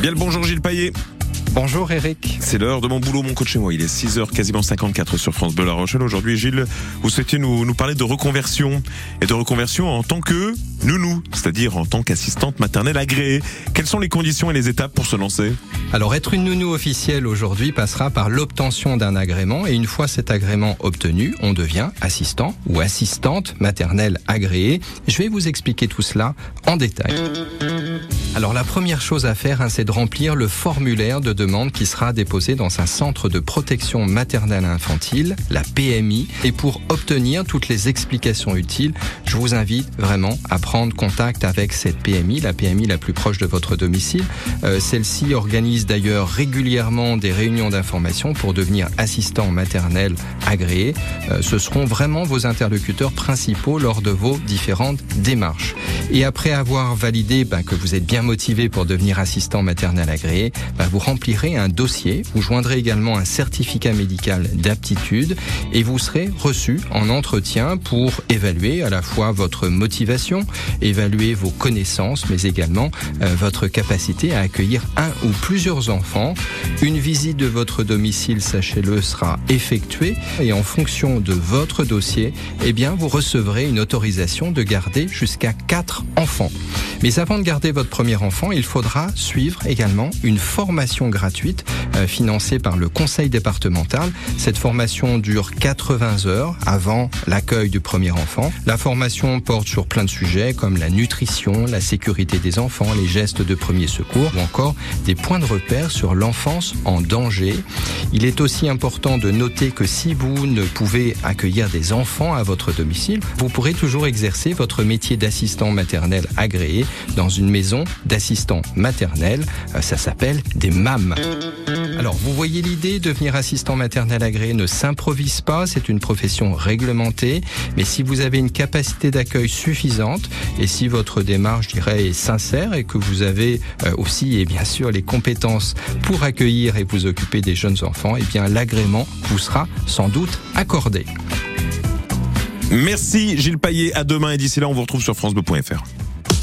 Bien le bonjour Gilles Paillet. Bonjour Eric. C'est l'heure de mon boulot, mon coach chez moi. Il est 6h quasiment 54 sur France Bleu La Rochelle. Aujourd'hui, Gilles, vous souhaitiez nous, nous parler de reconversion et de reconversion en tant que nounou, c'est-à-dire en tant qu'assistante maternelle agréée. Quelles sont les conditions et les étapes pour se lancer? Alors, être une nounou officielle aujourd'hui passera par l'obtention d'un agrément et une fois cet agrément obtenu, on devient assistant ou assistante maternelle agréée. Je vais vous expliquer tout cela en détail. Alors la première chose à faire, hein, c'est de remplir le formulaire de demande qui sera déposé dans un centre de protection maternelle infantile, la PMI. Et pour obtenir toutes les explications utiles, je vous invite vraiment à prendre contact avec cette PMI, la PMI la plus proche de votre domicile. Euh, Celle-ci organise d'ailleurs régulièrement des réunions d'information pour devenir assistant maternel agréé. Euh, ce seront vraiment vos interlocuteurs principaux lors de vos différentes démarches. Et après avoir validé ben, que vous êtes bien motivé pour devenir assistant maternel agréé, ben, vous remplirez un dossier, vous joindrez également un certificat médical d'aptitude et vous serez reçu en entretien pour évaluer à la fois votre motivation, évaluer vos connaissances, mais également euh, votre capacité à accueillir un ou plusieurs enfants. Une visite de votre domicile, sachez-le, sera effectuée et en fonction de votre dossier, eh bien, vous recevrez une autorisation de garder jusqu'à 4 enfants. Mais avant de garder votre premier enfant, il faudra suivre également une formation gratuite euh, financée par le conseil départemental. Cette formation dure 80 heures avant l'accueil du premier enfant. La formation porte sur plein de sujets comme la nutrition, la sécurité des enfants, les gestes de premier secours ou encore des points de repère sur l'enfance en danger. Il est aussi important de noter que si vous ne pouvez accueillir des enfants à votre domicile, vous pourrez toujours exercer votre métier d'assistant maternel agréé dans une maison d'assistant maternel. Euh, Ça s'appelle des MAM. Alors, vous voyez l'idée, devenir assistant maternel agréé ne s'improvise pas, c'est une profession réglementée, mais si vous avez une capacité d'accueil suffisante et si votre démarche, je dirais, est sincère et que vous avez euh, aussi, et bien sûr, les compétences pour accueillir et vous occuper des jeunes enfants, eh bien, l'agrément vous sera sans doute accordé. Merci Gilles Paillet. À demain et d'ici là, on vous retrouve sur FranceBleu.fr.